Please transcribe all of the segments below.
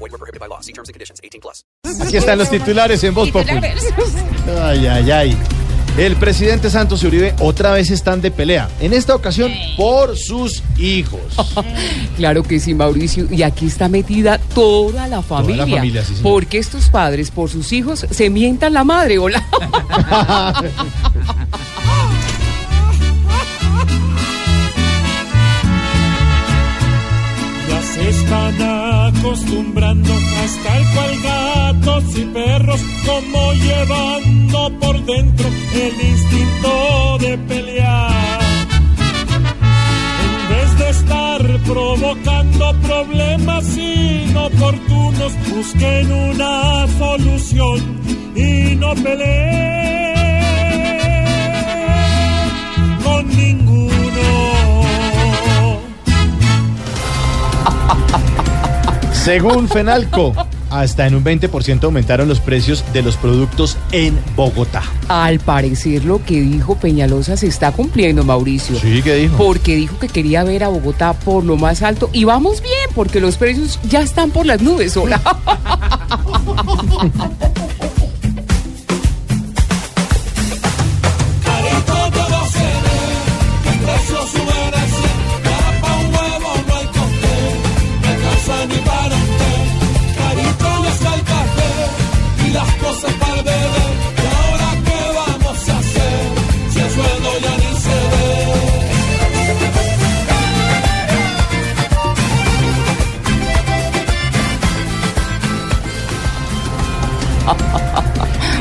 Void were prohibited by law. See terms and conditions. 18 plus. Aquí están los titulares en Voz Populi. Ay, ay, ay. El presidente Santos y Uribe otra vez están de pelea. En esta ocasión por sus hijos. Claro que sí, Mauricio. Y aquí está metida toda la familia. familia, sí, porque estos padres, por sus hijos, se mientan la madre. Hola. se están acostumbrando a estar cual gatos y perros, como llevando por dentro el instinto de pelear. En vez de estar provocando problemas inoportunos, busquen una solución y no peleen Según Fenalco, hasta en un 20% aumentaron los precios de los productos en Bogotá. Al parecer lo que dijo Peñalosa se está cumpliendo, Mauricio. Sí, ¿qué dijo? Porque dijo que quería ver a Bogotá por lo más alto. Y vamos bien, porque los precios ya están por las nubes. Hola.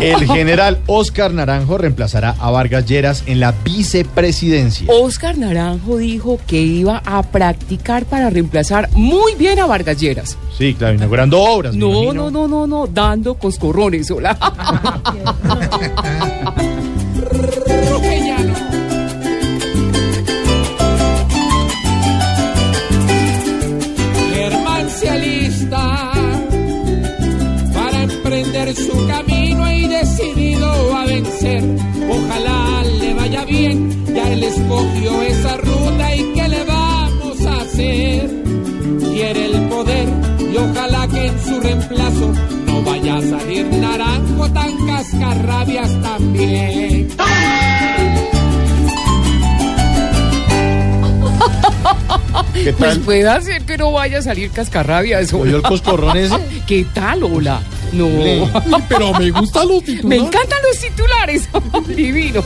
El general Oscar Naranjo reemplazará a Vargas Lleras en la vicepresidencia. Oscar Naranjo dijo que iba a practicar para reemplazar muy bien a Vargas Lleras. Sí, claro, inaugurando obras. No, no, no, no, no, dando coscorrones. Hola. ojalá que en su reemplazo no vaya a salir naranjo tan cascarrabias también. ¿Qué Pues tal? puede hacer que no vaya a salir cascarrabia. Eso. ¿Oyó el coscorrón ese? ¿Qué tal, hola? No. Pero me gustan los titulares. Me encantan los titulares. Divino.